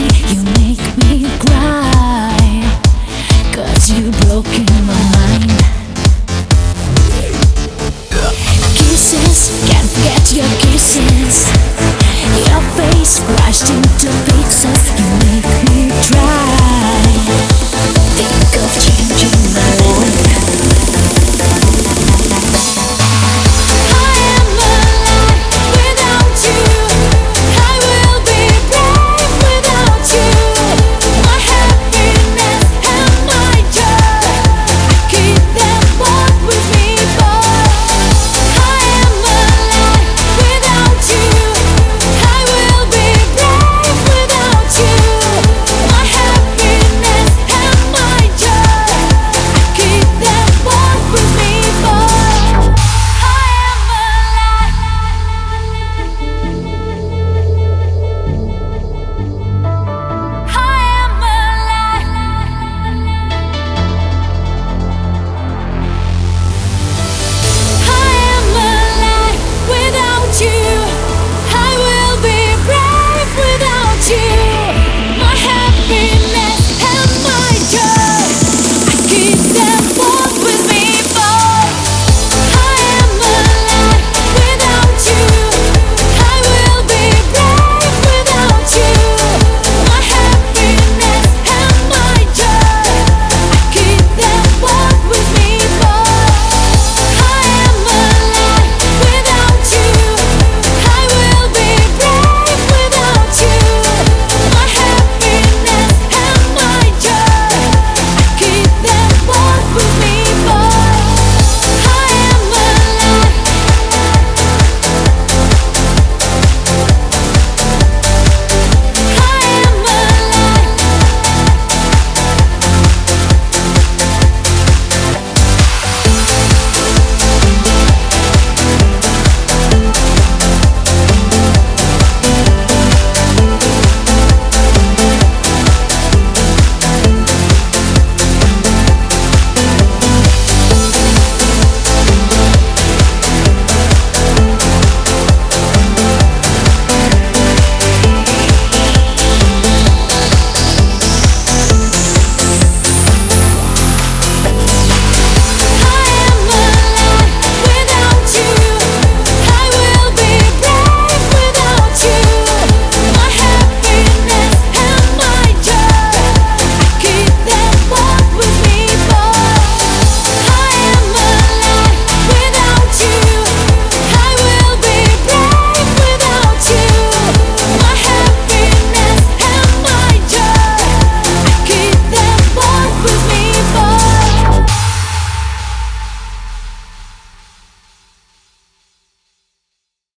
you make me cry. Cause you broke in my mind. Kisses, can't forget your kisses. Your face crushed into pieces